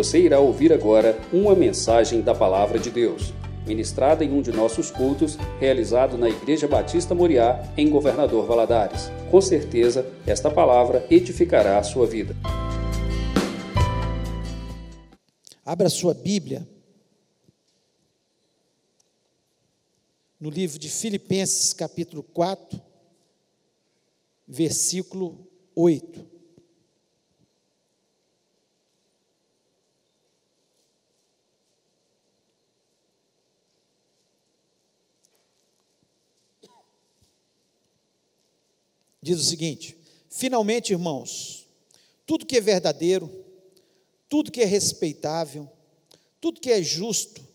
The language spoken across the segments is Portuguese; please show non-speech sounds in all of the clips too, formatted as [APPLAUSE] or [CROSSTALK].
Você irá ouvir agora uma mensagem da Palavra de Deus, ministrada em um de nossos cultos, realizado na Igreja Batista Moriá, em Governador Valadares. Com certeza, esta palavra edificará a sua vida. Abra sua Bíblia no livro de Filipenses, capítulo 4, versículo 8. Diz o seguinte: Finalmente, irmãos, tudo que é verdadeiro, tudo que é respeitável, tudo que é justo,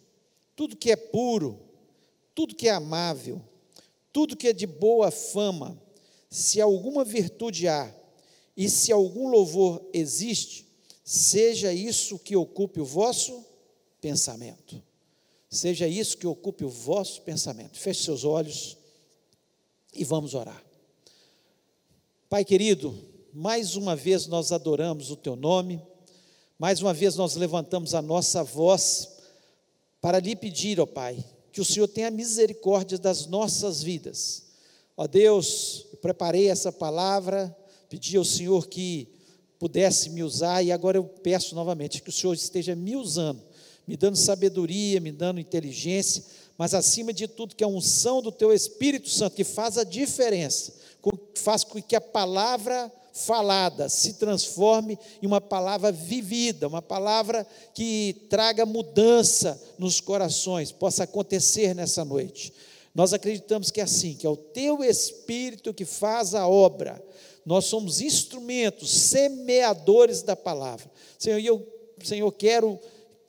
tudo que é puro, tudo que é amável, tudo que é de boa fama, se alguma virtude há e se algum louvor existe, seja isso que ocupe o vosso pensamento. Seja isso que ocupe o vosso pensamento. Feche seus olhos e vamos orar. Pai querido, mais uma vez nós adoramos o Teu nome, mais uma vez nós levantamos a nossa voz para lhe pedir, ó Pai, que o Senhor tenha misericórdia das nossas vidas. Ó Deus, eu preparei essa palavra, pedi ao Senhor que pudesse me usar e agora eu peço novamente que o Senhor esteja me usando, me dando sabedoria, me dando inteligência, mas acima de tudo que a unção do Teu Espírito Santo que faz a diferença faz com que a palavra falada se transforme em uma palavra vivida, uma palavra que traga mudança nos corações, possa acontecer nessa noite. Nós acreditamos que é assim, que é o teu espírito que faz a obra. Nós somos instrumentos, semeadores da palavra. Senhor, eu, Senhor, quero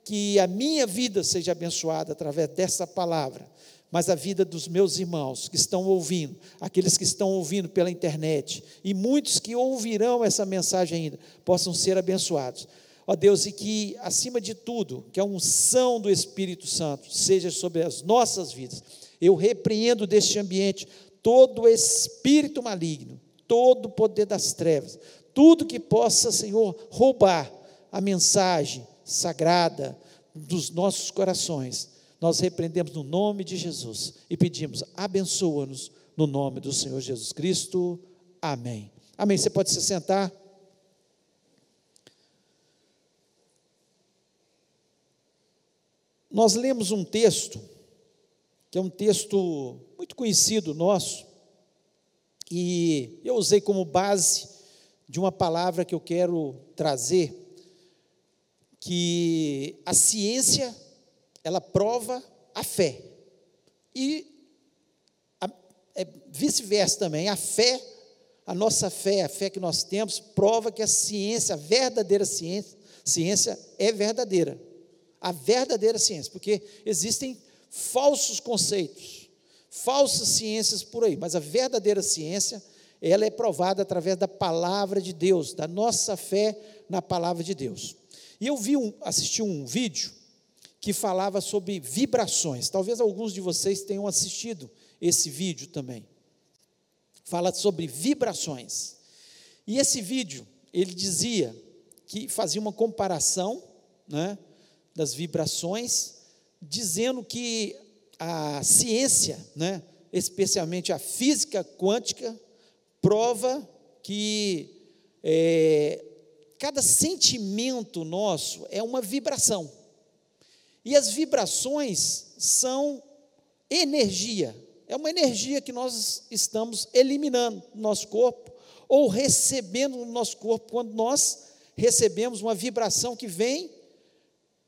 que a minha vida seja abençoada através dessa palavra mas a vida dos meus irmãos que estão ouvindo, aqueles que estão ouvindo pela internet, e muitos que ouvirão essa mensagem ainda, possam ser abençoados. Ó Deus, e que, acima de tudo, que a unção do Espírito Santo seja sobre as nossas vidas. Eu repreendo deste ambiente todo espírito maligno, todo o poder das trevas, tudo que possa, Senhor, roubar a mensagem sagrada dos nossos corações nós repreendemos no nome de Jesus e pedimos, abençoa-nos no nome do Senhor Jesus Cristo. Amém. Amém. Você pode se sentar. Nós lemos um texto, que é um texto muito conhecido nosso, e eu usei como base de uma palavra que eu quero trazer, que a ciência ela prova a fé. E é vice-versa também, a fé, a nossa fé, a fé que nós temos, prova que a ciência, a verdadeira ciência, ciência é verdadeira. A verdadeira ciência, porque existem falsos conceitos, falsas ciências por aí, mas a verdadeira ciência, ela é provada através da palavra de Deus, da nossa fé na palavra de Deus. E eu vi um, assisti um vídeo que falava sobre vibrações. Talvez alguns de vocês tenham assistido esse vídeo também. Fala sobre vibrações. E esse vídeo, ele dizia que fazia uma comparação né, das vibrações, dizendo que a ciência, né, especialmente a física quântica, prova que é, cada sentimento nosso é uma vibração. E as vibrações são energia. É uma energia que nós estamos eliminando no nosso corpo ou recebendo no nosso corpo quando nós recebemos uma vibração que vem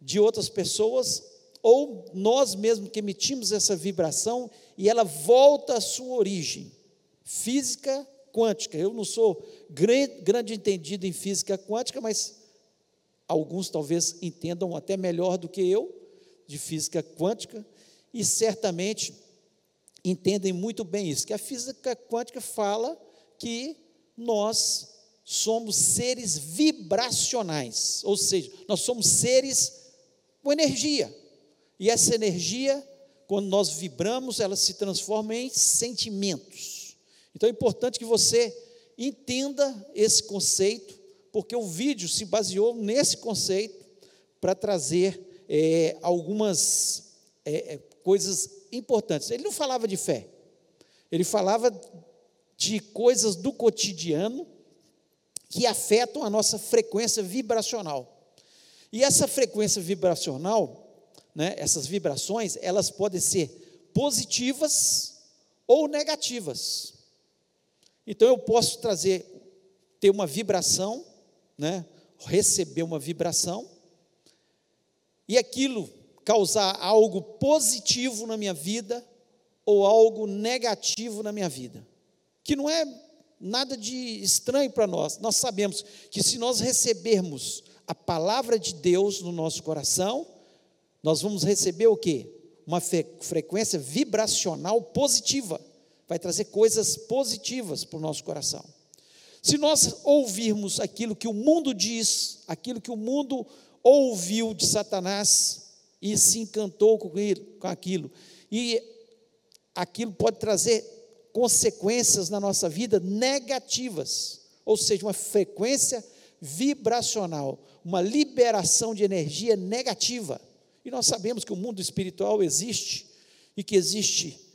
de outras pessoas ou nós mesmos que emitimos essa vibração e ela volta à sua origem. Física quântica. Eu não sou grande, entendido em física quântica, mas alguns talvez entendam até melhor do que eu de física quântica e certamente entendem muito bem isso, que a física quântica fala que nós somos seres vibracionais, ou seja, nós somos seres com energia. E essa energia, quando nós vibramos, ela se transforma em sentimentos. Então é importante que você entenda esse conceito, porque o vídeo se baseou nesse conceito para trazer é, algumas é, é, coisas importantes. Ele não falava de fé, ele falava de coisas do cotidiano que afetam a nossa frequência vibracional. E essa frequência vibracional, né, essas vibrações, elas podem ser positivas ou negativas. Então eu posso trazer, ter uma vibração, né, receber uma vibração, e aquilo causar algo positivo na minha vida ou algo negativo na minha vida. Que não é nada de estranho para nós. Nós sabemos que se nós recebermos a palavra de Deus no nosso coração, nós vamos receber o quê? Uma frequência vibracional positiva. Vai trazer coisas positivas para o nosso coração. Se nós ouvirmos aquilo que o mundo diz, aquilo que o mundo ouviu de Satanás e se encantou com, aquilo. E aquilo pode trazer consequências na nossa vida negativas, ou seja, uma frequência vibracional, uma liberação de energia negativa. E nós sabemos que o mundo espiritual existe e que existe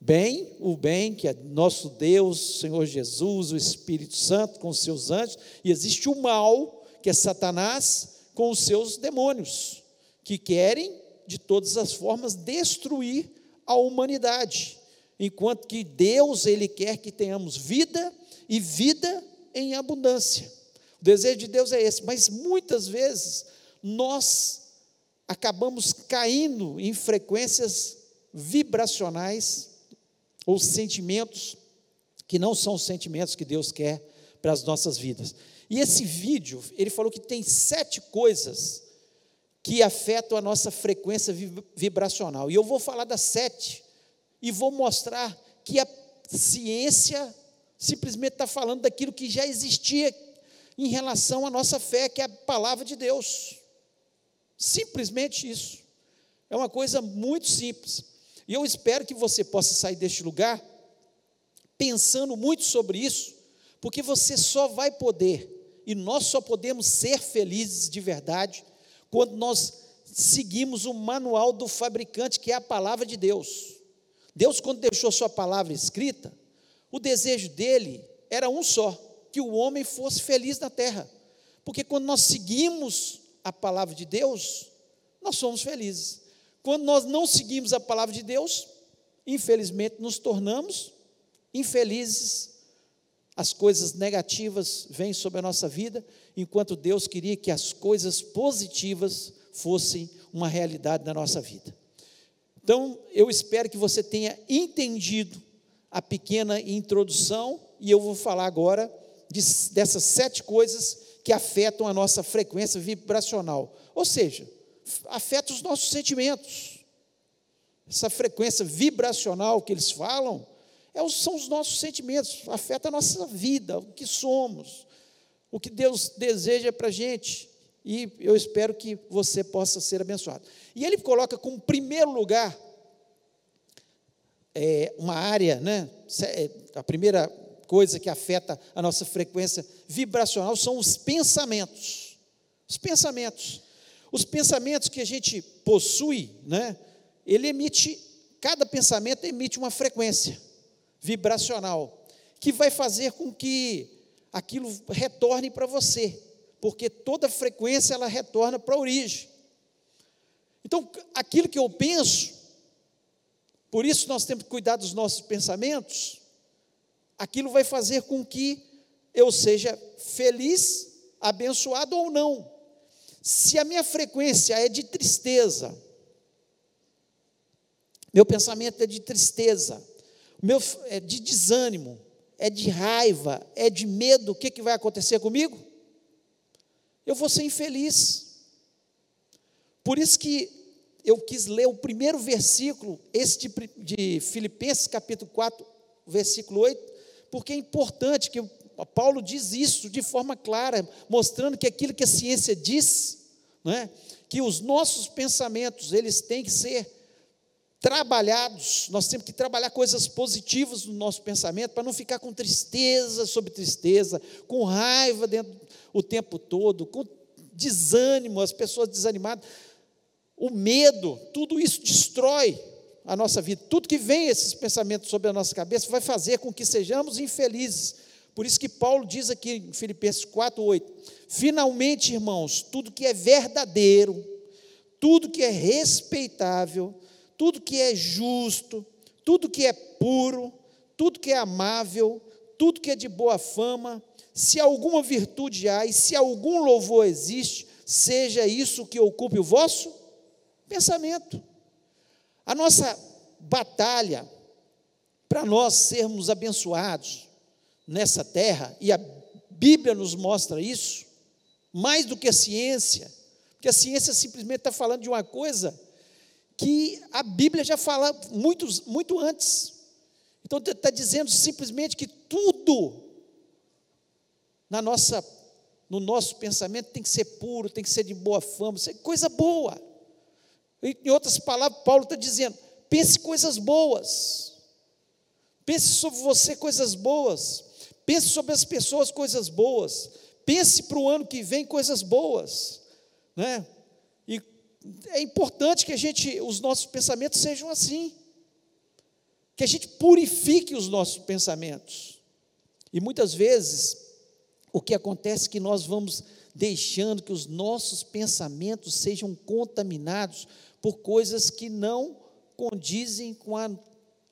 bem, o bem que é nosso Deus, Senhor Jesus, o Espírito Santo com os seus anjos, e existe o mal, que é Satanás, com os seus demônios, que querem, de todas as formas, destruir a humanidade, enquanto que Deus, Ele quer que tenhamos vida e vida em abundância. O desejo de Deus é esse, mas muitas vezes nós acabamos caindo em frequências vibracionais ou sentimentos que não são os sentimentos que Deus quer para as nossas vidas. E esse vídeo, ele falou que tem sete coisas que afetam a nossa frequência vibracional. E eu vou falar das sete e vou mostrar que a ciência simplesmente está falando daquilo que já existia em relação à nossa fé, que é a palavra de Deus. Simplesmente isso. É uma coisa muito simples. E eu espero que você possa sair deste lugar pensando muito sobre isso, porque você só vai poder e nós só podemos ser felizes de verdade quando nós seguimos o manual do fabricante, que é a palavra de Deus. Deus, quando deixou sua palavra escrita, o desejo dele era um só: que o homem fosse feliz na terra. Porque quando nós seguimos a palavra de Deus, nós somos felizes. Quando nós não seguimos a palavra de Deus, infelizmente nos tornamos infelizes as coisas negativas vêm sobre a nossa vida, enquanto Deus queria que as coisas positivas fossem uma realidade na nossa vida. Então, eu espero que você tenha entendido a pequena introdução, e eu vou falar agora de, dessas sete coisas que afetam a nossa frequência vibracional, ou seja, afeta os nossos sentimentos. Essa frequência vibracional que eles falam, é, são os nossos sentimentos, afeta a nossa vida, o que somos, o que Deus deseja para a gente. E eu espero que você possa ser abençoado. E ele coloca como primeiro lugar é, uma área, né? É, a primeira coisa que afeta a nossa frequência vibracional são os pensamentos. Os pensamentos. Os pensamentos que a gente possui, né? Ele emite, cada pensamento emite uma frequência vibracional, que vai fazer com que aquilo retorne para você, porque toda frequência ela retorna para a origem. Então, aquilo que eu penso, por isso nós temos que cuidar dos nossos pensamentos, aquilo vai fazer com que eu seja feliz, abençoado ou não. Se a minha frequência é de tristeza, meu pensamento é de tristeza, meu, é de desânimo, é de raiva, é de medo, o que, que vai acontecer comigo? Eu vou ser infeliz. Por isso que eu quis ler o primeiro versículo, esse de, de Filipenses capítulo 4, versículo 8, porque é importante que Paulo diz isso de forma clara, mostrando que aquilo que a ciência diz, não é? que os nossos pensamentos, eles têm que ser trabalhados, nós temos que trabalhar coisas positivas no nosso pensamento para não ficar com tristeza sobre tristeza, com raiva dentro o tempo todo, com desânimo, as pessoas desanimadas, o medo, tudo isso destrói a nossa vida. Tudo que vem esses pensamentos sobre a nossa cabeça vai fazer com que sejamos infelizes. Por isso que Paulo diz aqui em Filipenses 4:8, finalmente, irmãos, tudo que é verdadeiro, tudo que é respeitável, tudo que é justo, tudo que é puro, tudo que é amável, tudo que é de boa fama, se alguma virtude há e se algum louvor existe, seja isso que ocupe o vosso pensamento. A nossa batalha para nós sermos abençoados nessa terra, e a Bíblia nos mostra isso, mais do que a ciência, porque a ciência simplesmente está falando de uma coisa que a Bíblia já fala muito, muito antes. Então está dizendo simplesmente que tudo na nossa, no nosso pensamento tem que ser puro, tem que ser de boa fama, ser coisa boa. Em outras palavras, Paulo está dizendo: pense coisas boas, pense sobre você coisas boas, pense sobre as pessoas coisas boas, pense para o ano que vem coisas boas, né? E é importante que a gente, os nossos pensamentos sejam assim, que a gente purifique os nossos pensamentos. E muitas vezes o que acontece é que nós vamos deixando que os nossos pensamentos sejam contaminados por coisas que não condizem com a,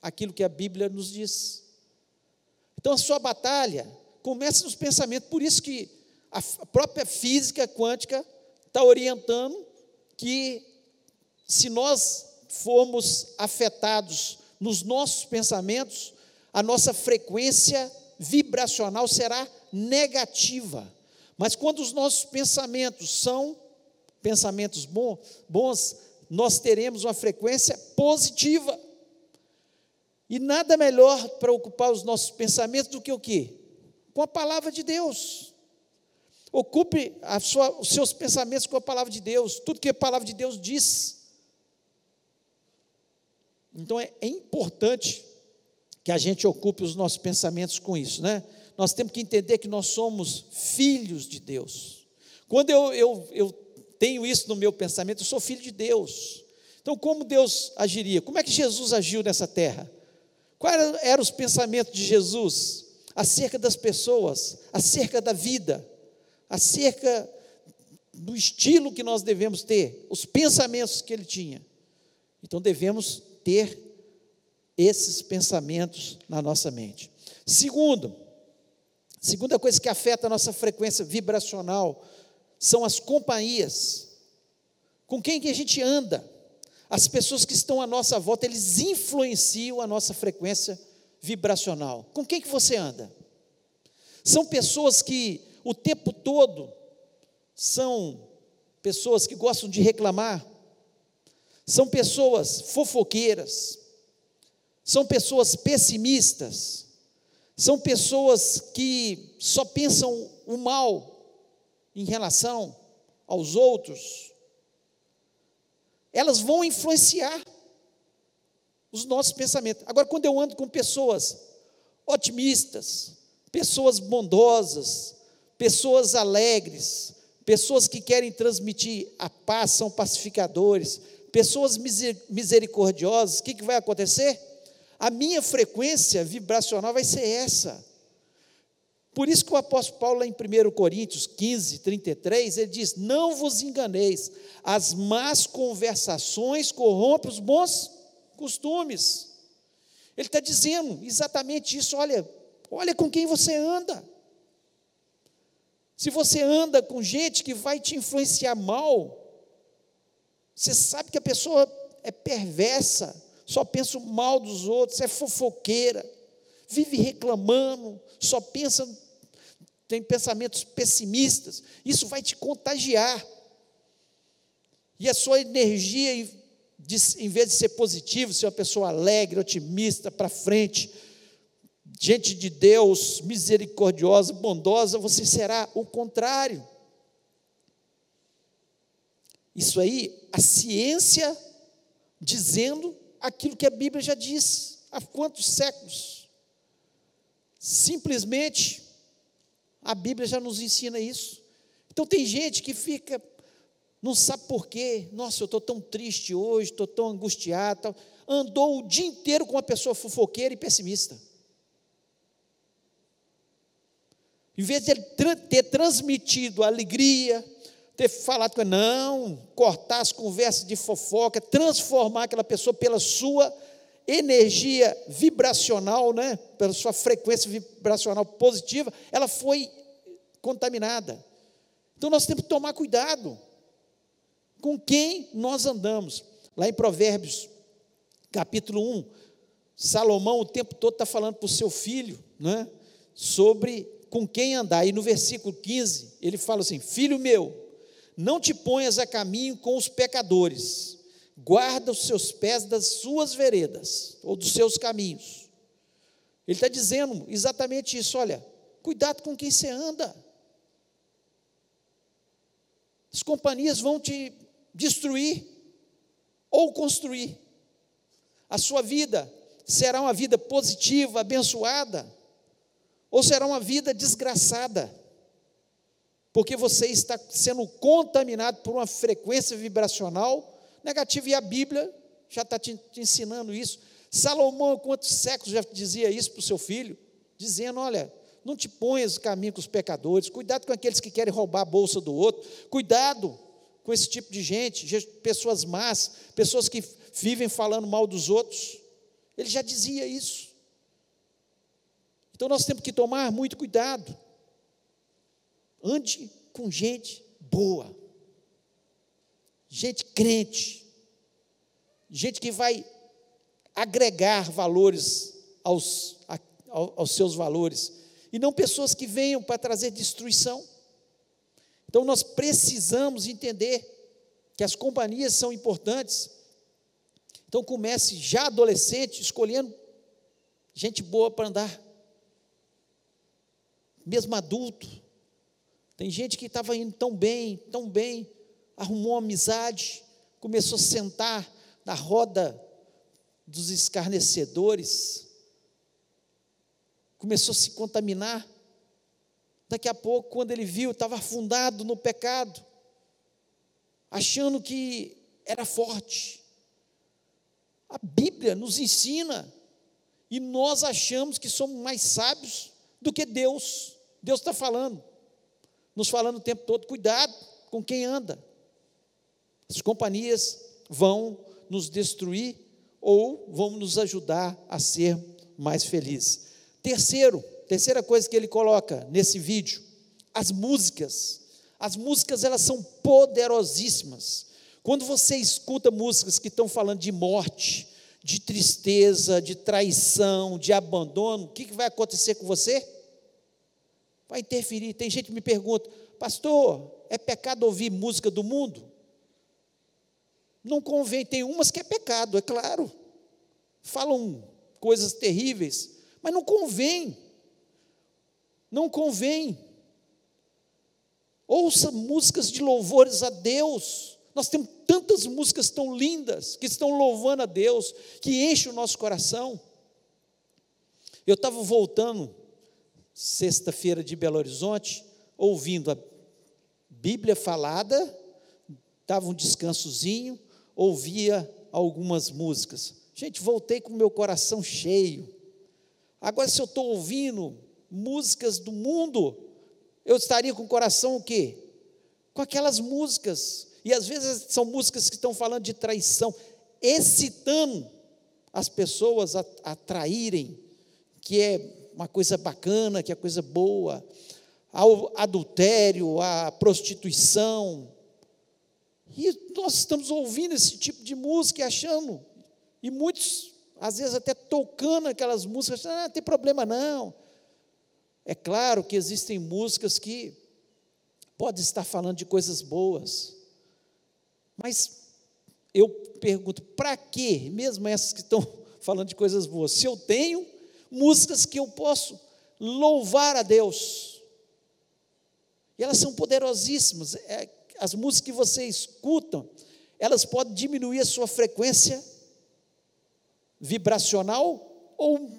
aquilo que a Bíblia nos diz. Então a sua batalha começa nos pensamentos, por isso que a própria física quântica está orientando que se nós formos afetados nos nossos pensamentos, a nossa frequência vibracional será negativa. Mas quando os nossos pensamentos são pensamentos bons, nós teremos uma frequência positiva. E nada melhor para ocupar os nossos pensamentos do que o quê? Com a palavra de Deus. Ocupe sua, os seus pensamentos com a palavra de Deus, tudo que a palavra de Deus diz. Então é, é importante que a gente ocupe os nossos pensamentos com isso, né? Nós temos que entender que nós somos filhos de Deus. Quando eu, eu, eu tenho isso no meu pensamento, eu sou filho de Deus. Então, como Deus agiria? Como é que Jesus agiu nessa terra? Quais eram os pensamentos de Jesus acerca das pessoas, acerca da vida, acerca do estilo que nós devemos ter, os pensamentos que ele tinha? Então, devemos ter esses pensamentos na nossa mente. Segundo, segunda coisa que afeta a nossa frequência vibracional são as companhias. Com quem que a gente anda? As pessoas que estão à nossa volta, eles influenciam a nossa frequência vibracional. Com quem que você anda? São pessoas que o tempo todo são pessoas que gostam de reclamar, são pessoas fofoqueiras, são pessoas pessimistas, são pessoas que só pensam o mal, em relação aos outros, elas vão influenciar os nossos pensamentos. Agora, quando eu ando com pessoas otimistas, pessoas bondosas, pessoas alegres, pessoas que querem transmitir a paz, são pacificadores, pessoas misericordiosas, o que, que vai acontecer? A minha frequência vibracional vai ser essa. Por isso que o apóstolo Paulo, em 1 Coríntios 15, 33, ele diz: Não vos enganeis, as más conversações corrompem os bons costumes. Ele está dizendo exatamente isso: olha, olha com quem você anda. Se você anda com gente que vai te influenciar mal, você sabe que a pessoa é perversa, só pensa mal dos outros, é fofoqueira, vive reclamando, só pensa tem pensamentos pessimistas, isso vai te contagiar. E a sua energia, em vez de ser positiva, ser uma pessoa alegre, otimista, para frente, gente de Deus, misericordiosa, bondosa, você será o contrário. Isso aí, a ciência dizendo aquilo que a Bíblia já disse há quantos séculos. Simplesmente a Bíblia já nos ensina isso. Então tem gente que fica, não sabe por quê. Nossa, eu estou tão triste hoje, estou tão angustiado. Andou o dia inteiro com uma pessoa fofoqueira e pessimista. Em vez de ter transmitido alegria, ter falado com ele, não, cortar as conversas de fofoca, transformar aquela pessoa pela sua energia vibracional, né, pela sua frequência vibracional positiva, ela foi contaminada. Então nós temos que tomar cuidado com quem nós andamos. Lá em Provérbios, capítulo 1, Salomão o tempo todo está falando para o seu filho né, sobre com quem andar. E no versículo 15, ele fala assim: Filho meu, não te ponhas a caminho com os pecadores, guarda os seus pés das suas veredas, ou dos seus caminhos. Ele está dizendo exatamente isso: olha, cuidado com quem você anda. As companhias vão te destruir ou construir. A sua vida será uma vida positiva, abençoada, ou será uma vida desgraçada, porque você está sendo contaminado por uma frequência vibracional negativa, e a Bíblia já está te, te ensinando isso. Salomão, quantos séculos já dizia isso para o seu filho? Dizendo: olha, não te ponhas caminho com os pecadores, cuidado com aqueles que querem roubar a bolsa do outro, cuidado com esse tipo de gente, pessoas más, pessoas que vivem falando mal dos outros. Ele já dizia isso. Então nós temos que tomar muito cuidado. Ande com gente boa, gente crente, gente que vai agregar valores aos, aos seus valores, e não pessoas que venham para trazer destruição. Então nós precisamos entender que as companhias são importantes. Então comece já adolescente escolhendo gente boa para andar mesmo adulto. Tem gente que estava indo tão bem, tão bem, arrumou amizade, começou a sentar na roda dos escarnecedores, começou a se contaminar. Daqui a pouco, quando ele viu, estava afundado no pecado, achando que era forte. A Bíblia nos ensina, e nós achamos que somos mais sábios do que Deus. Deus está falando, nos falando o tempo todo, cuidado com quem anda. As companhias vão nos destruir ou vão nos ajudar a ser mais felizes. Terceiro, terceira coisa que ele coloca nesse vídeo, as músicas. As músicas elas são poderosíssimas. Quando você escuta músicas que estão falando de morte, de tristeza, de traição, de abandono, o que, que vai acontecer com você? vai interferir. Tem gente que me pergunta, pastor, é pecado ouvir música do mundo? Não convém, tem umas que é pecado, é claro. Falam coisas terríveis, mas não convém. Não convém. Ouça músicas de louvores a Deus. Nós temos tantas músicas tão lindas que estão louvando a Deus, que enchem o nosso coração. Eu estava voltando sexta-feira de Belo Horizonte, ouvindo a Bíblia falada, dava um descansozinho, ouvia algumas músicas. Gente, voltei com o meu coração cheio. Agora, se eu estou ouvindo músicas do mundo, eu estaria com o coração o quê? Com aquelas músicas. E às vezes são músicas que estão falando de traição, excitando as pessoas a, a traírem, que é uma coisa bacana, que é coisa boa, ao adultério, à prostituição. E nós estamos ouvindo esse tipo de música e achando, e muitos, às vezes, até tocando aquelas músicas, ah, não tem problema não. É claro que existem músicas que podem estar falando de coisas boas, mas eu pergunto, para que, mesmo essas que estão [LAUGHS] falando de coisas boas, se eu tenho músicas que eu posso louvar a Deus. E elas são poderosíssimas. É, as músicas que você escuta, elas podem diminuir a sua frequência vibracional ou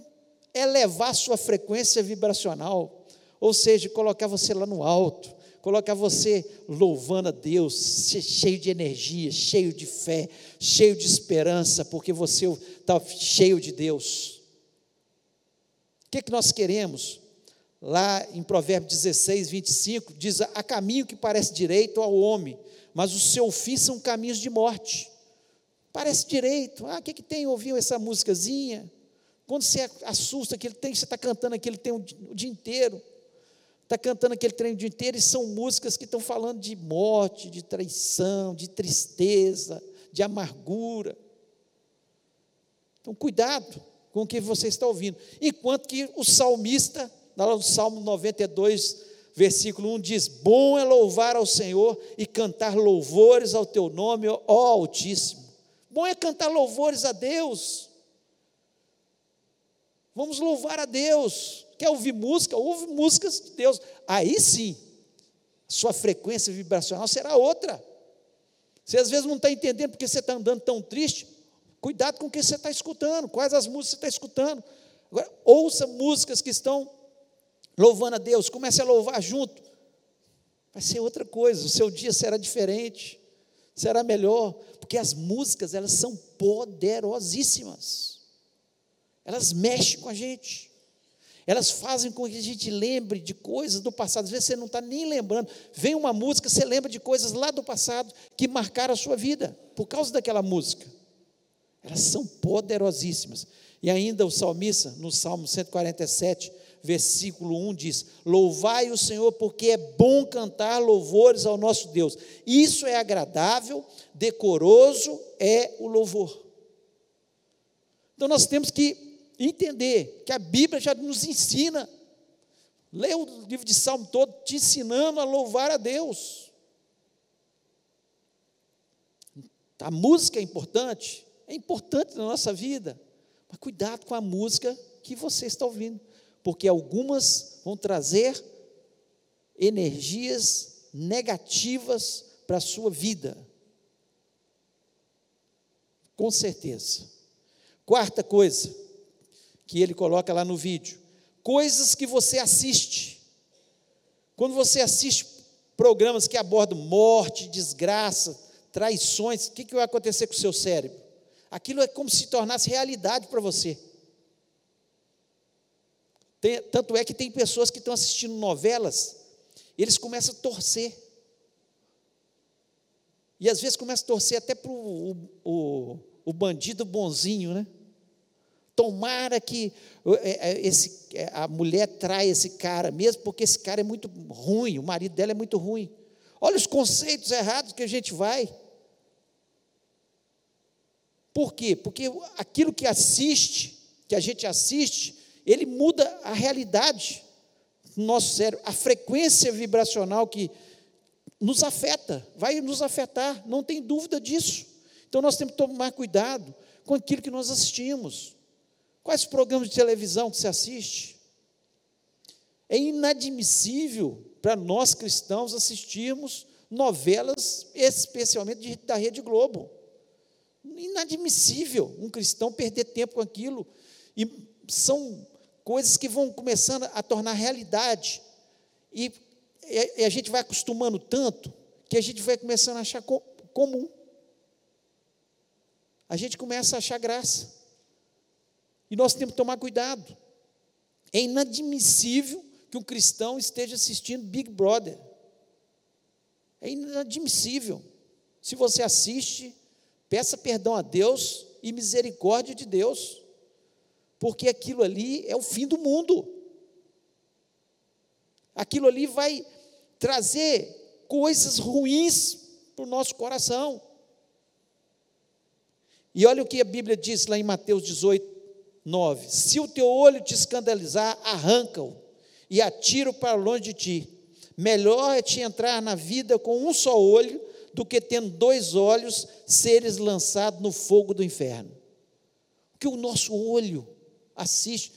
elevar sua frequência vibracional. Ou seja, colocar você lá no alto, colocar você louvando a Deus, cheio de energia, cheio de fé, cheio de esperança, porque você está cheio de Deus. O que, é que nós queremos? Lá em Provérbios 16, 25, diz: Há caminho que parece direito ao homem, mas o seu fim são caminhos de morte. Parece direito. Ah, o que, que tem? Ouviu essa músicazinha? Quando você assusta que ele tem, você está cantando aquele tem o dia inteiro. Está cantando aquele treino o dia inteiro e são músicas que estão falando de morte, de traição, de tristeza, de amargura. Então, cuidado com o que você está ouvindo. Enquanto que o salmista, lá no Salmo 92, versículo 1 diz: Bom é louvar ao Senhor e cantar louvores ao teu nome, ó Altíssimo. Bom é cantar louvores a Deus. Vamos louvar a Deus. Quer ouvir música? Ouve músicas de Deus. Aí sim, sua frequência vibracional será outra. Você às vezes não está entendendo porque você está andando tão triste. Cuidado com o que você está escutando, quais as músicas você está escutando. Agora, ouça músicas que estão louvando a Deus, comece a louvar junto. Vai ser outra coisa, o seu dia será diferente, será melhor, porque as músicas, elas são poderosíssimas. Elas mexem com a gente. Elas fazem com que a gente lembre de coisas do passado. Às vezes você não está nem lembrando. Vem uma música, você lembra de coisas lá do passado que marcaram a sua vida, por causa daquela música. Elas são poderosíssimas. E ainda o salmista, no Salmo 147, versículo 1 diz: Louvai o Senhor, porque é bom cantar louvores ao nosso Deus. Isso é agradável, decoroso é o louvor. Então nós temos que entender que a Bíblia já nos ensina. Lê o livro de Salmo todo te ensinando a louvar a Deus. A música é importante, é importante na nossa vida, mas cuidado com a música que você está ouvindo, porque algumas vão trazer energias negativas para a sua vida. Com certeza. Quarta coisa que ele coloca lá no vídeo: coisas que você assiste. Quando você assiste programas que abordam morte, desgraça, traições, o que, que vai acontecer com o seu cérebro? Aquilo é como se tornasse realidade para você. Tanto é que tem pessoas que estão assistindo novelas, eles começam a torcer. E às vezes começam a torcer até para o, o, o bandido bonzinho, né? Tomara que é, é, esse, é, a mulher traia esse cara, mesmo porque esse cara é muito ruim, o marido dela é muito ruim. Olha os conceitos errados que a gente vai. Por quê? Porque aquilo que assiste, que a gente assiste, ele muda a realidade no nosso cérebro, a frequência vibracional que nos afeta, vai nos afetar, não tem dúvida disso. Então nós temos que tomar cuidado com aquilo que nós assistimos. Quais programas de televisão que você assiste? É inadmissível para nós cristãos assistirmos novelas, especialmente da Rede Globo. Inadmissível um cristão perder tempo com aquilo. E são coisas que vão começando a tornar realidade. E, e a gente vai acostumando tanto que a gente vai começando a achar comum. A gente começa a achar graça. E nós temos que tomar cuidado. É inadmissível que um cristão esteja assistindo Big Brother. É inadmissível. Se você assiste, peça perdão a Deus e misericórdia de Deus, porque aquilo ali é o fim do mundo. Aquilo ali vai trazer coisas ruins para o nosso coração. E olha o que a Bíblia diz lá em Mateus 18, 9: Se o teu olho te escandalizar, arranca-o e atira-o para longe de ti. Melhor é te entrar na vida com um só olho do que tendo dois olhos seres lançados no fogo do inferno. Porque o nosso olho assiste.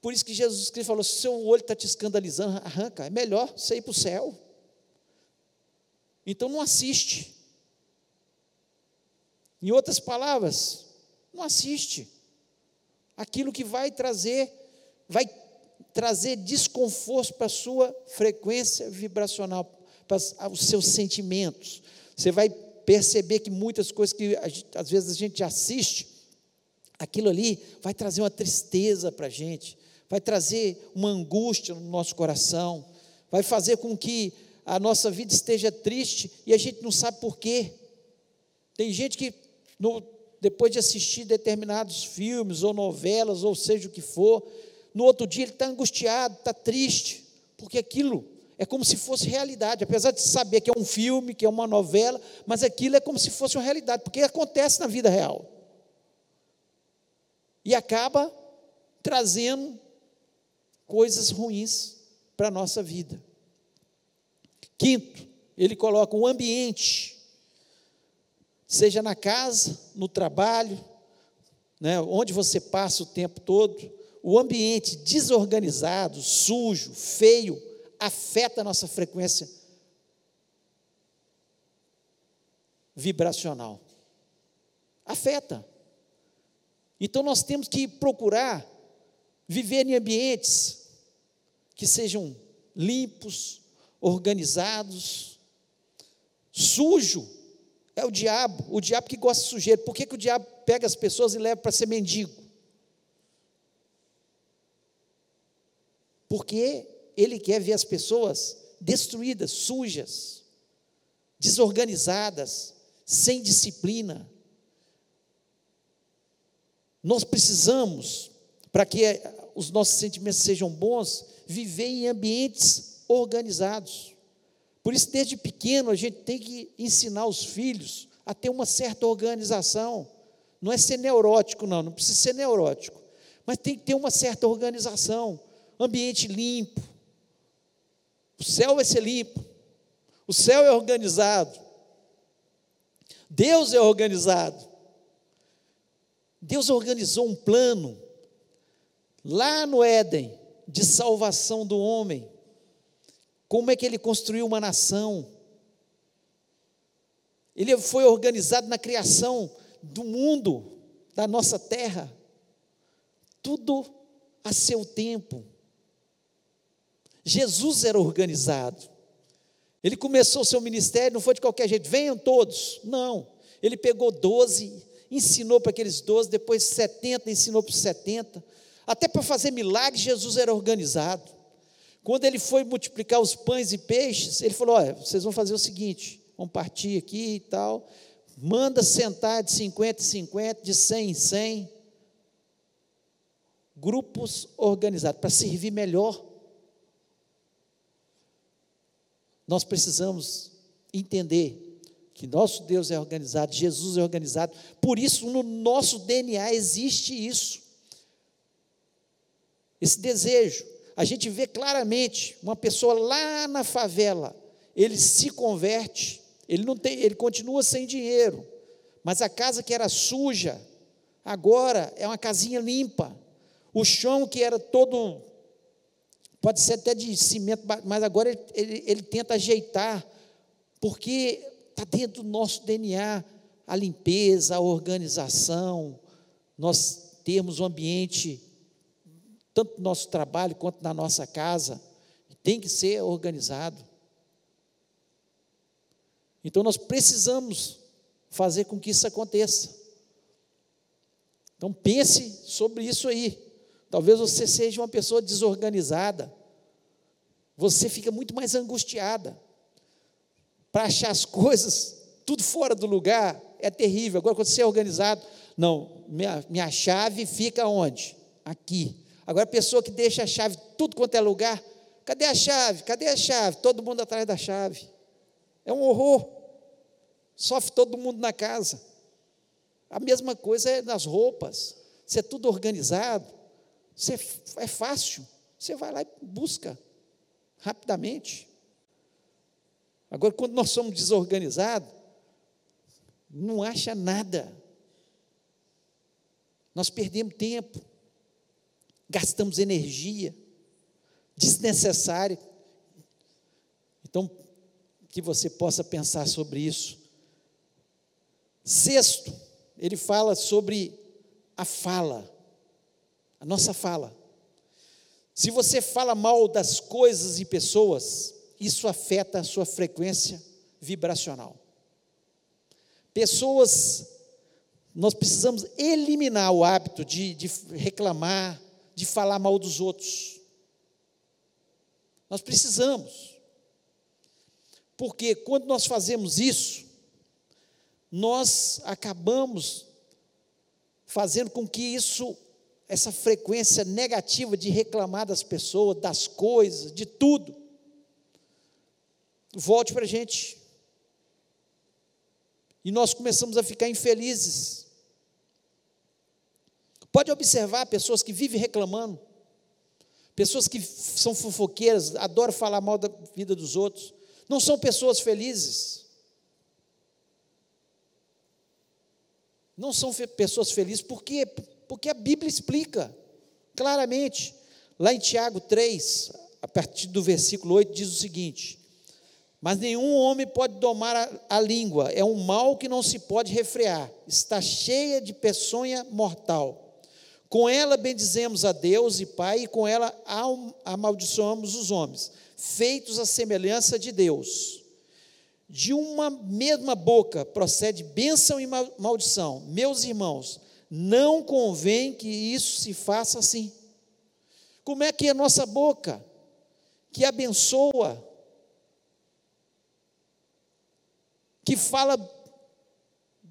Por isso que Jesus Cristo falou: se seu olho está te escandalizando, arranca. É melhor você ir para o céu. Então não assiste. Em outras palavras, não assiste aquilo que vai trazer, vai trazer desconforto para a sua frequência vibracional, os seus sentimentos. Você vai perceber que muitas coisas que às vezes a gente assiste, aquilo ali vai trazer uma tristeza para a gente, vai trazer uma angústia no nosso coração, vai fazer com que a nossa vida esteja triste e a gente não sabe por quê. Tem gente que, no, depois de assistir determinados filmes ou novelas, ou seja o que for, no outro dia ele está angustiado, está triste, porque aquilo é como se fosse realidade, apesar de saber que é um filme, que é uma novela, mas aquilo é como se fosse uma realidade, porque acontece na vida real. E acaba trazendo coisas ruins para a nossa vida. Quinto, ele coloca o ambiente, seja na casa, no trabalho, né, onde você passa o tempo todo, o ambiente desorganizado, sujo, feio, afeta a nossa frequência vibracional. Afeta. Então nós temos que procurar viver em ambientes que sejam limpos, organizados. Sujo é o diabo, o diabo que gosta de sujeira. Por que, que o diabo pega as pessoas e leva para ser mendigo? Porque ele quer ver as pessoas destruídas, sujas, desorganizadas, sem disciplina. Nós precisamos, para que os nossos sentimentos sejam bons, viver em ambientes organizados. Por isso, desde pequeno, a gente tem que ensinar os filhos a ter uma certa organização. Não é ser neurótico, não, não precisa ser neurótico, mas tem que ter uma certa organização. Ambiente limpo. O céu vai ser limpo. O céu é organizado. Deus é organizado. Deus organizou um plano lá no Éden de salvação do homem. Como é que ele construiu uma nação? Ele foi organizado na criação do mundo, da nossa terra. Tudo a seu tempo. Jesus era organizado. Ele começou o seu ministério, não foi de qualquer jeito, venham todos. Não. Ele pegou 12, ensinou para aqueles 12, depois 70, ensinou para os 70. Até para fazer milagres, Jesus era organizado. Quando ele foi multiplicar os pães e peixes, ele falou: Olha, vocês vão fazer o seguinte: vão partir aqui e tal. Manda sentar de 50 em 50, de 100 em 100. Grupos organizados, para servir melhor. Nós precisamos entender que nosso Deus é organizado, Jesus é organizado, por isso no nosso DNA existe isso esse desejo. A gente vê claramente uma pessoa lá na favela, ele se converte, ele não tem, ele continua sem dinheiro, mas a casa que era suja, agora é uma casinha limpa. O chão que era todo pode ser até de cimento, mas agora ele, ele, ele tenta ajeitar, porque está dentro do nosso DNA a limpeza, a organização, nós temos um ambiente tanto no nosso trabalho quanto na nossa casa, tem que ser organizado. Então nós precisamos fazer com que isso aconteça. Então pense sobre isso aí. Talvez você seja uma pessoa desorganizada. Você fica muito mais angustiada. Para achar as coisas tudo fora do lugar é terrível. Agora, quando você é organizado, não, minha, minha chave fica onde? Aqui. Agora, a pessoa que deixa a chave tudo quanto é lugar, cadê a chave? Cadê a chave? Todo mundo atrás da chave. É um horror. Sofre todo mundo na casa. A mesma coisa é nas roupas. Se é tudo organizado, você, é fácil. Você vai lá e busca rapidamente. Agora, quando nós somos desorganizados, não acha nada. Nós perdemos tempo gastamos energia desnecessária. Então, que você possa pensar sobre isso. Sexto, ele fala sobre a fala, a nossa fala. Se você fala mal das coisas e pessoas, isso afeta a sua frequência vibracional. Pessoas, nós precisamos eliminar o hábito de, de reclamar, de falar mal dos outros. Nós precisamos. Porque quando nós fazemos isso, nós acabamos fazendo com que isso, essa frequência negativa de reclamar das pessoas, das coisas, de tudo, volte para a gente. E nós começamos a ficar infelizes. Pode observar pessoas que vivem reclamando, pessoas que são fofoqueiras, adoram falar mal da vida dos outros, não são pessoas felizes. Não são pessoas felizes, por quê? Porque a Bíblia explica claramente. Lá em Tiago 3, a partir do versículo 8, diz o seguinte: Mas nenhum homem pode domar a, a língua, é um mal que não se pode refrear, está cheia de peçonha mortal. Com ela bendizemos a Deus e Pai, e com ela amaldiçoamos os homens, feitos à semelhança de Deus. De uma mesma boca procede bênção e maldição. Meus irmãos, não convém que isso se faça assim. Como é que é a nossa boca, que abençoa, que fala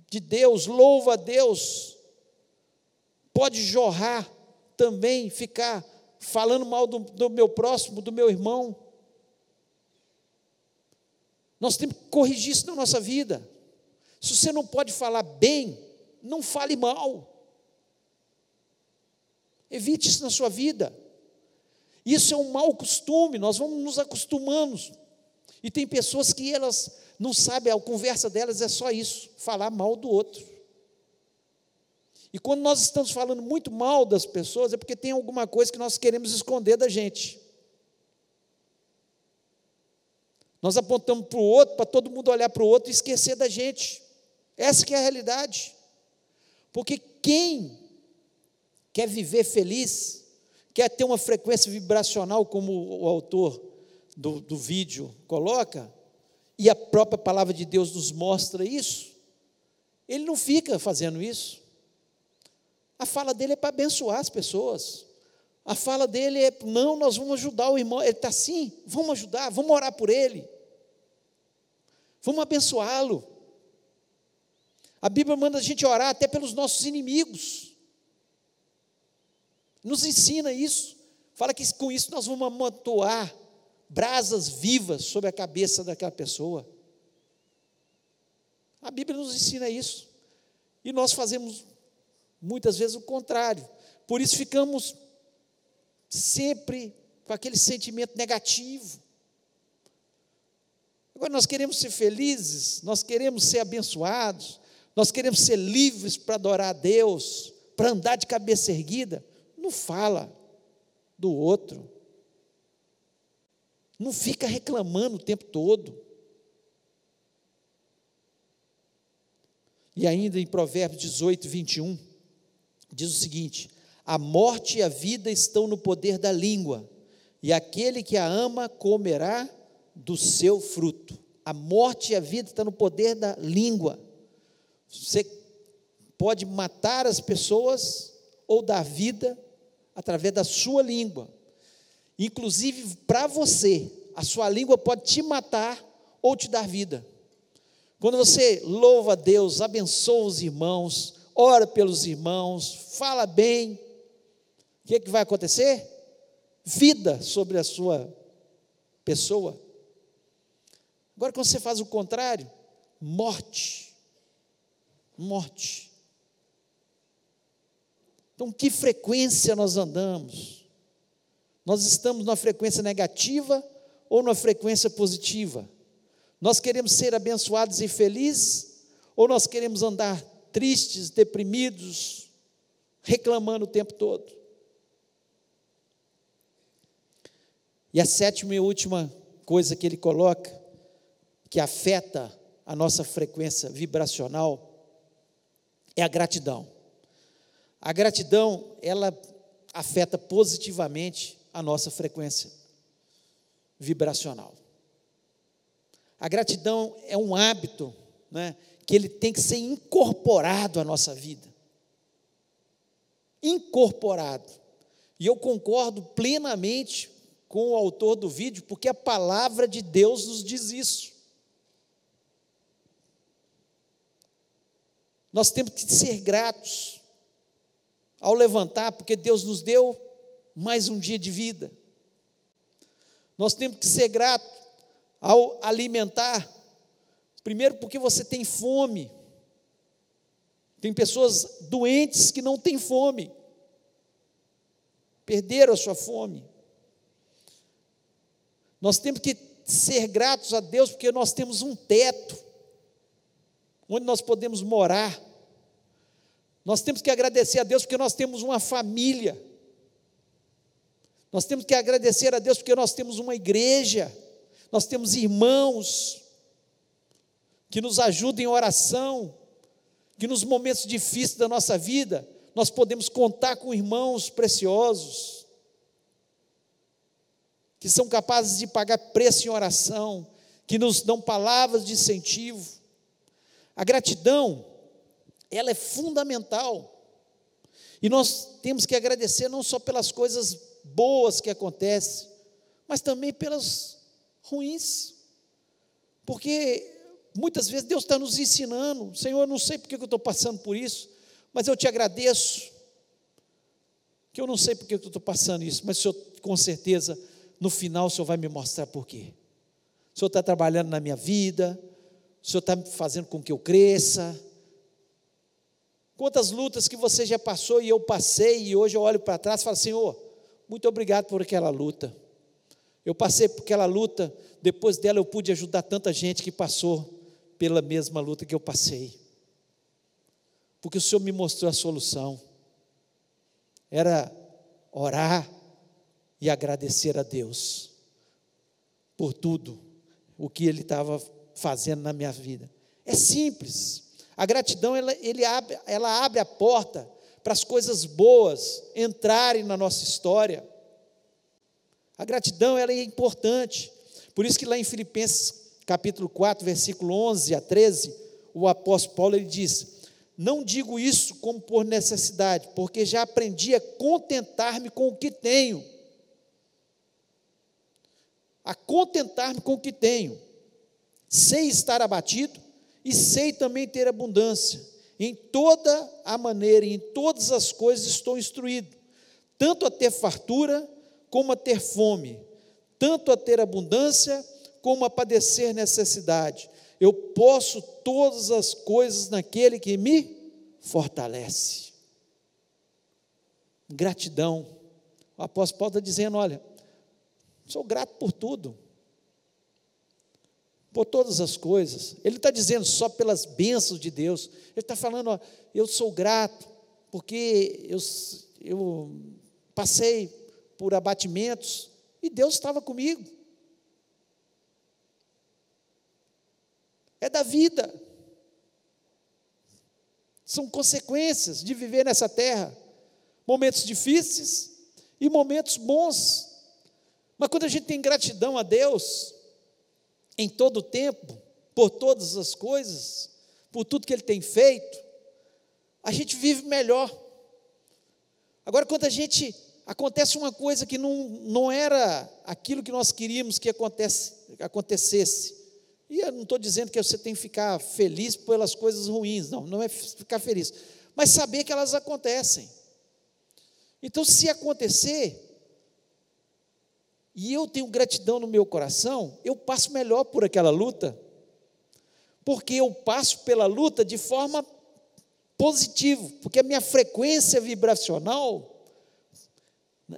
de Deus, louva a Deus, pode jorrar também, ficar falando mal do, do meu próximo, do meu irmão. Nós temos que corrigir isso na nossa vida. Se você não pode falar bem, não fale mal. Evite isso na sua vida. Isso é um mau costume, nós vamos nos acostumando. E tem pessoas que elas não sabem, a conversa delas é só isso, falar mal do outro. E quando nós estamos falando muito mal das pessoas, é porque tem alguma coisa que nós queremos esconder da gente. Nós apontamos para o outro, para todo mundo olhar para o outro e esquecer da gente. Essa que é a realidade. Porque quem quer viver feliz, quer ter uma frequência vibracional, como o autor do, do vídeo coloca, e a própria palavra de Deus nos mostra isso, ele não fica fazendo isso. A fala dele é para abençoar as pessoas. A fala dele é: não, nós vamos ajudar o irmão. Ele está assim, vamos ajudar, vamos orar por ele. Vamos abençoá-lo. A Bíblia manda a gente orar até pelos nossos inimigos. Nos ensina isso. Fala que com isso nós vamos amontoar brasas vivas sobre a cabeça daquela pessoa. A Bíblia nos ensina isso. E nós fazemos Muitas vezes o contrário. Por isso ficamos sempre com aquele sentimento negativo. Agora nós queremos ser felizes, nós queremos ser abençoados, nós queremos ser livres para adorar a Deus, para andar de cabeça erguida. Não fala do outro. Não fica reclamando o tempo todo. E ainda em Provérbios 18, 21, diz o seguinte: a morte e a vida estão no poder da língua, e aquele que a ama comerá do seu fruto. A morte e a vida estão no poder da língua. Você pode matar as pessoas ou dar vida através da sua língua. Inclusive, para você, a sua língua pode te matar ou te dar vida. Quando você louva a Deus, abençoa os irmãos, ora pelos irmãos, fala bem, o que, é que vai acontecer? Vida sobre a sua pessoa. Agora, quando você faz o contrário, morte. Morte. Então, que frequência nós andamos? Nós estamos numa frequência negativa ou numa frequência positiva? Nós queremos ser abençoados e felizes ou nós queremos andar tristes, deprimidos, reclamando o tempo todo. E a sétima e última coisa que ele coloca, que afeta a nossa frequência vibracional, é a gratidão. A gratidão, ela afeta positivamente a nossa frequência vibracional. A gratidão é um hábito, né, que ele tem que ser incorporado à nossa vida. Incorporado. E eu concordo plenamente com o autor do vídeo, porque a palavra de Deus nos diz isso. Nós temos que ser gratos ao levantar, porque Deus nos deu mais um dia de vida. Nós temos que ser gratos ao alimentar, primeiro porque você tem fome. Tem pessoas doentes que não têm fome, perderam a sua fome. Nós temos que ser gratos a Deus porque nós temos um teto onde nós podemos morar. Nós temos que agradecer a Deus porque nós temos uma família. Nós temos que agradecer a Deus porque nós temos uma igreja. Nós temos irmãos que nos ajudam em oração, que nos momentos difíceis da nossa vida, nós podemos contar com irmãos preciosos que são capazes de pagar preço em oração, que nos dão palavras de incentivo. A gratidão, ela é fundamental. E nós temos que agradecer não só pelas coisas boas que acontecem, mas também pelas ruins. Porque muitas vezes Deus está nos ensinando, Senhor, eu não sei porque eu estou passando por isso, mas eu te agradeço. Que eu não sei porque eu estou passando isso, mas Senhor com certeza no final o Senhor vai me mostrar por quê. O Senhor está trabalhando na minha vida, o Senhor está fazendo com que eu cresça. Quantas lutas que você já passou e eu passei, e hoje eu olho para trás e falo, Senhor, muito obrigado por aquela luta. Eu passei por aquela luta, depois dela eu pude ajudar tanta gente que passou pela mesma luta que eu passei. Porque o Senhor me mostrou a solução. Era orar, e agradecer a Deus por tudo o que Ele estava fazendo na minha vida. É simples. A gratidão ela, ele abre, ela abre a porta para as coisas boas entrarem na nossa história. A gratidão ela é importante. Por isso que lá em Filipenses capítulo 4, versículo 11 a 13, o apóstolo Paulo ele diz: "Não digo isso como por necessidade, porque já aprendi a contentar-me com o que tenho." a contentar-me com o que tenho. Sei estar abatido e sei também ter abundância. Em toda a maneira e em todas as coisas estou instruído, tanto a ter fartura como a ter fome, tanto a ter abundância como a padecer necessidade. Eu posso todas as coisas naquele que me fortalece. Gratidão. O apóstolo Paulo está dizendo: olha, Sou grato por tudo, por todas as coisas. Ele está dizendo só pelas bênçãos de Deus. Ele está falando, ó, eu sou grato, porque eu, eu passei por abatimentos e Deus estava comigo. É da vida. São consequências de viver nessa terra. Momentos difíceis e momentos bons. Mas quando a gente tem gratidão a Deus, em todo o tempo, por todas as coisas, por tudo que Ele tem feito, a gente vive melhor. Agora, quando a gente acontece uma coisa que não, não era aquilo que nós queríamos que acontece, acontecesse, e eu não estou dizendo que você tem que ficar feliz pelas coisas ruins, não, não é ficar feliz, mas saber que elas acontecem. Então, se acontecer, e eu tenho gratidão no meu coração, eu passo melhor por aquela luta, porque eu passo pela luta de forma positiva, porque a minha frequência vibracional,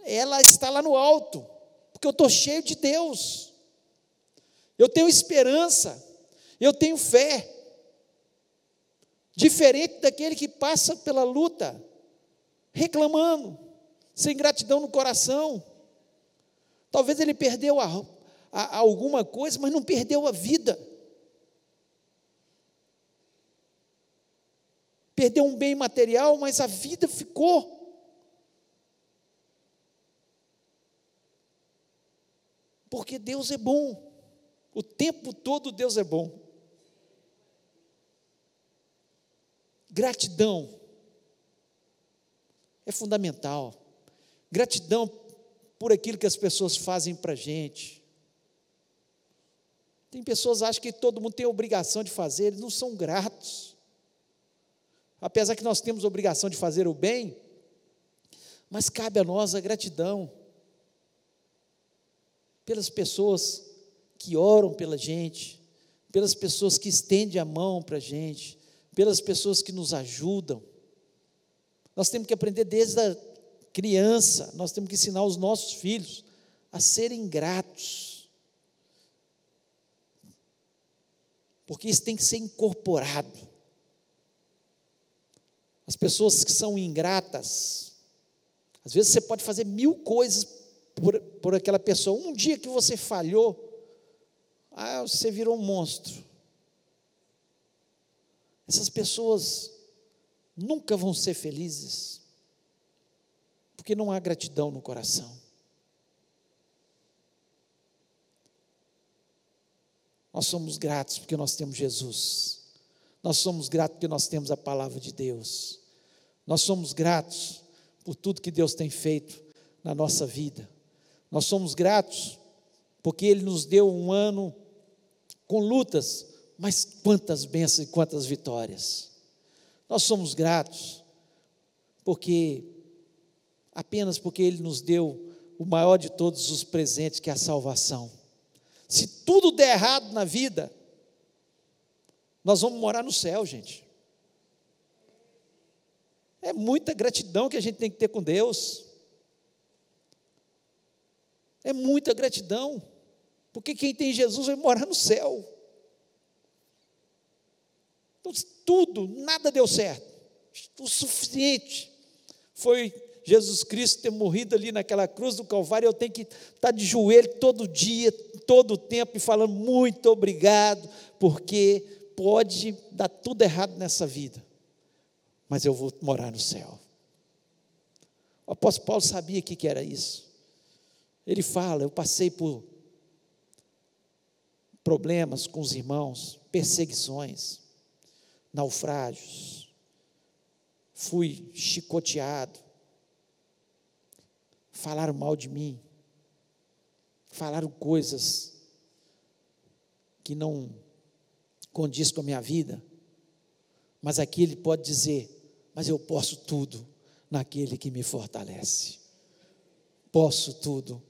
ela está lá no alto, porque eu estou cheio de Deus, eu tenho esperança, eu tenho fé, diferente daquele que passa pela luta, reclamando, sem gratidão no coração, Talvez ele perdeu a, a, alguma coisa, mas não perdeu a vida. Perdeu um bem material, mas a vida ficou. Porque Deus é bom. O tempo todo Deus é bom. Gratidão é fundamental. Gratidão por aquilo que as pessoas fazem para a gente. Tem pessoas que acham que todo mundo tem obrigação de fazer, eles não são gratos. Apesar que nós temos obrigação de fazer o bem, mas cabe a nós a gratidão pelas pessoas que oram pela gente, pelas pessoas que estendem a mão para a gente, pelas pessoas que nos ajudam. Nós temos que aprender desde a criança, nós temos que ensinar os nossos filhos a serem gratos. Porque isso tem que ser incorporado. As pessoas que são ingratas, às vezes você pode fazer mil coisas por, por aquela pessoa. Um dia que você falhou, ah, você virou um monstro. Essas pessoas nunca vão ser felizes, porque não há gratidão no coração. Nós somos gratos porque nós temos Jesus. Nós somos gratos porque nós temos a palavra de Deus. Nós somos gratos por tudo que Deus tem feito na nossa vida. Nós somos gratos porque Ele nos deu um ano com lutas, mas quantas bênçãos e quantas vitórias. Nós somos gratos, porque, apenas porque Ele nos deu o maior de todos os presentes, que é a salvação. Se tudo der errado na vida, nós vamos morar no céu, gente. É muita gratidão que a gente tem que ter com Deus. É muita gratidão. Porque quem tem Jesus vai morar no céu. Então, tudo, nada deu certo. O suficiente foi Jesus Cristo ter morrido ali naquela cruz do Calvário. Eu tenho que estar de joelho todo dia, todo tempo, e falando muito obrigado, porque pode dar tudo errado nessa vida, mas eu vou morar no céu. O apóstolo Paulo sabia o que era isso. Ele fala: Eu passei por problemas com os irmãos, perseguições, naufrágios, fui chicoteado, falaram mal de mim, falaram coisas que não condiz com a minha vida, mas aqui ele pode dizer: Mas eu posso tudo naquele que me fortalece. Posso tudo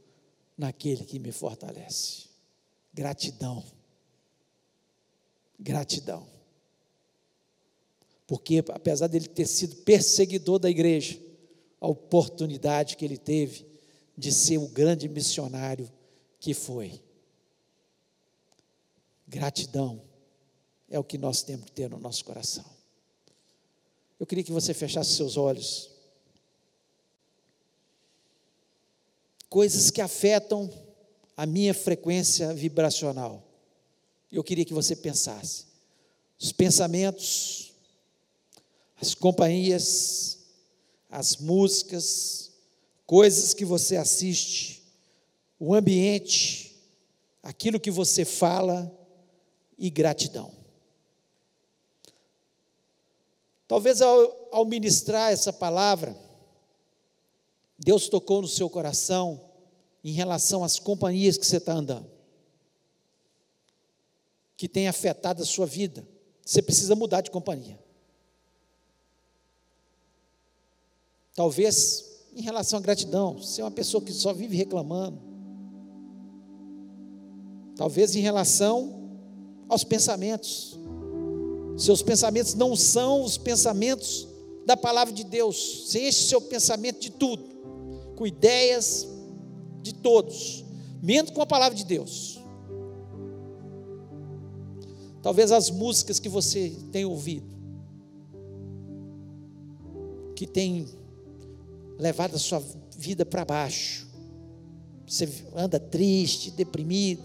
naquele que me fortalece. Gratidão. Gratidão. Porque, apesar dele ter sido perseguidor da igreja, a oportunidade que ele teve de ser o grande missionário que foi. Gratidão é o que nós temos que ter no nosso coração. Eu queria que você fechasse seus olhos. Coisas que afetam a minha frequência vibracional. Eu queria que você pensasse. Os pensamentos, as companhias, as músicas, coisas que você assiste, o ambiente, aquilo que você fala e gratidão. Talvez ao, ao ministrar essa palavra, Deus tocou no seu coração em relação às companhias que você está andando, que tem afetado a sua vida. Você precisa mudar de companhia. Talvez em relação à gratidão, é uma pessoa que só vive reclamando. Talvez em relação aos pensamentos. Seus pensamentos não são os pensamentos da palavra de Deus. Você enche seu pensamento de tudo, com ideias de todos, menos com a palavra de Deus. Talvez as músicas que você tem ouvido, que tem levado a sua vida para baixo. Você anda triste, deprimido.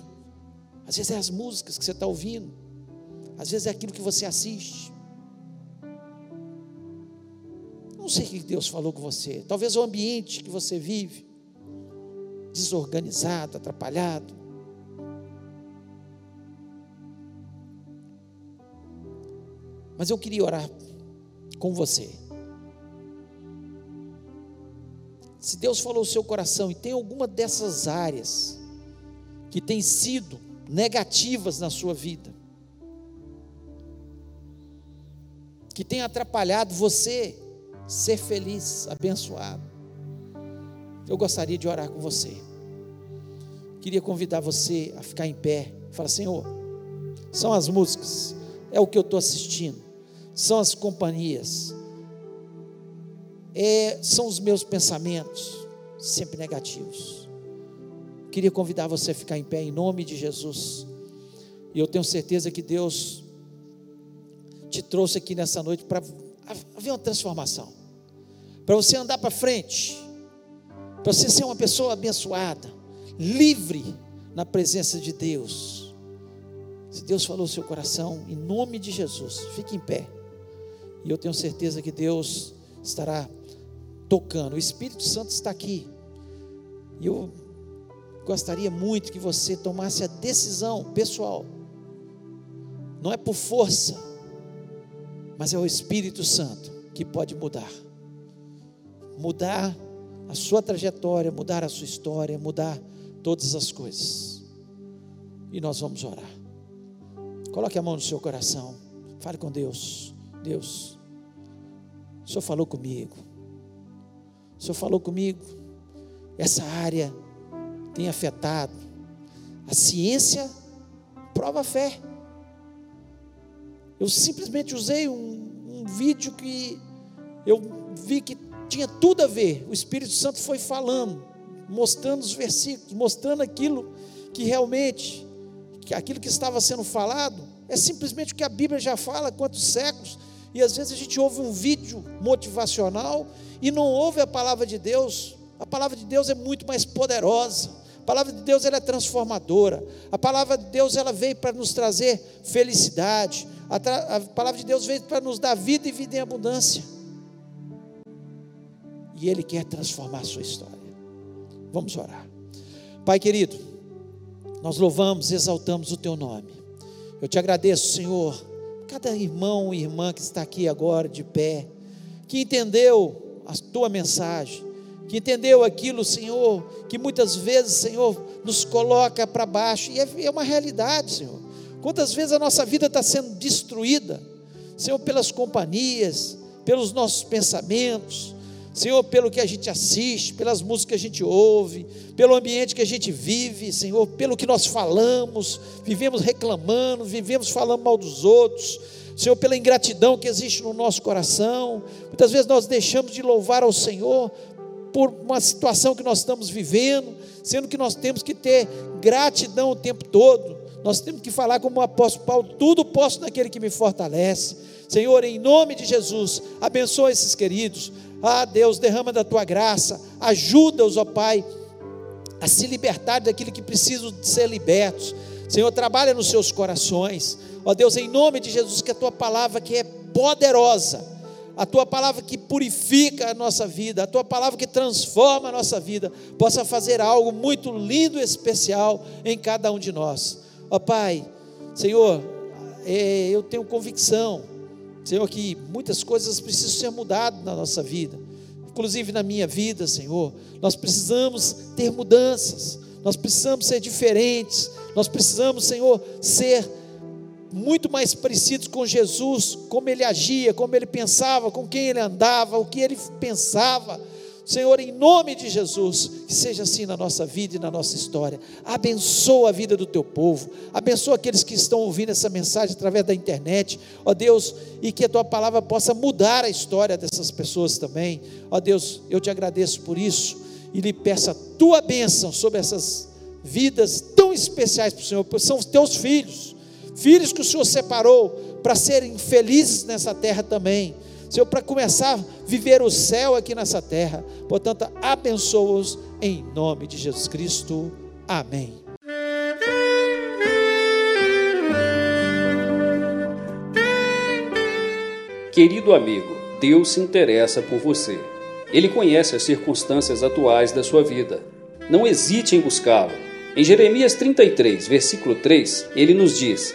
Às vezes é as músicas que você está ouvindo. Às vezes é aquilo que você assiste. Não sei o que Deus falou com você. Talvez o ambiente que você vive, desorganizado, atrapalhado. Mas eu queria orar com você. Se Deus falou o seu coração e tem alguma dessas áreas que tem sido negativas na sua vida, que tem atrapalhado você ser feliz, abençoado, eu gostaria de orar com você. Queria convidar você a ficar em pé. Falar, Senhor, são as músicas, é o que eu estou assistindo, são as companhias, é, são os meus pensamentos, sempre negativos. Queria convidar você a ficar em pé em nome de Jesus. E eu tenho certeza que Deus te trouxe aqui nessa noite para haver uma transformação, para você andar para frente, para você ser uma pessoa abençoada, livre na presença de Deus. Se Deus falou seu coração, em nome de Jesus, fique em pé. E eu tenho certeza que Deus estará tocando. O Espírito Santo está aqui. E eu gostaria muito que você tomasse a decisão pessoal. Não é por força, mas é o Espírito Santo que pode mudar. Mudar a sua trajetória, mudar a sua história, mudar todas as coisas. E nós vamos orar. Coloque a mão no seu coração. Fale com Deus. Deus, o Senhor falou comigo. O Senhor falou comigo. Essa área tem afetado. A ciência prova a fé. Eu simplesmente usei um, um vídeo que eu vi que tinha tudo a ver. O Espírito Santo foi falando, mostrando os versículos, mostrando aquilo que realmente, que aquilo que estava sendo falado, é simplesmente o que a Bíblia já fala há quantos séculos. E às vezes a gente ouve um vídeo motivacional e não ouve a palavra de Deus. A palavra de Deus é muito mais poderosa. A palavra de Deus ela é transformadora. A palavra de Deus ela veio para nos trazer felicidade. A, a palavra de Deus veio para nos dar vida e vida em abundância. E Ele quer transformar a sua história. Vamos orar. Pai querido, nós louvamos, exaltamos o Teu nome. Eu te agradeço, Senhor, cada irmão e irmã que está aqui agora de pé, que entendeu a Tua mensagem, que entendeu aquilo, Senhor, que muitas vezes, Senhor, nos coloca para baixo, e é, é uma realidade, Senhor. Quantas vezes a nossa vida está sendo destruída, Senhor, pelas companhias, pelos nossos pensamentos, Senhor, pelo que a gente assiste, pelas músicas que a gente ouve, pelo ambiente que a gente vive, Senhor, pelo que nós falamos, vivemos reclamando, vivemos falando mal dos outros, Senhor, pela ingratidão que existe no nosso coração. Muitas vezes nós deixamos de louvar ao Senhor por uma situação que nós estamos vivendo, sendo que nós temos que ter gratidão o tempo todo. Nós temos que falar como o apóstolo Paulo: tudo posso naquele que me fortalece. Senhor, em nome de Jesus, abençoa esses queridos. Ah, Deus, derrama da tua graça, ajuda-os, ó Pai, a se libertar daquilo que precisam de ser libertos. Senhor, trabalha nos seus corações. Ó Deus, em nome de Jesus, que a tua palavra que é poderosa, a tua palavra que purifica a nossa vida, a tua palavra que transforma a nossa vida, possa fazer algo muito lindo e especial em cada um de nós. Ó Pai, Senhor, é, eu tenho convicção Senhor, que muitas coisas precisam ser mudadas na nossa vida, inclusive na minha vida, Senhor. Nós precisamos ter mudanças, nós precisamos ser diferentes, nós precisamos, Senhor, ser muito mais parecidos com Jesus, como ele agia, como ele pensava, com quem ele andava, o que ele pensava Senhor, em nome de Jesus, que seja assim na nossa vida e na nossa história. Abençoa a vida do teu povo, abençoa aqueles que estão ouvindo essa mensagem através da internet, ó Deus, e que a tua palavra possa mudar a história dessas pessoas também. Ó Deus, eu te agradeço por isso e lhe peço a tua bênção sobre essas vidas tão especiais para o Senhor, porque são os teus filhos, filhos que o Senhor separou para serem felizes nessa terra também Senhor, para começar a viver o céu aqui nessa terra. Portanto, abençoa-os em nome de Jesus Cristo. Amém. Querido amigo, Deus se interessa por você. Ele conhece as circunstâncias atuais da sua vida. Não hesite em buscá-lo. Em Jeremias 33, versículo 3, ele nos diz: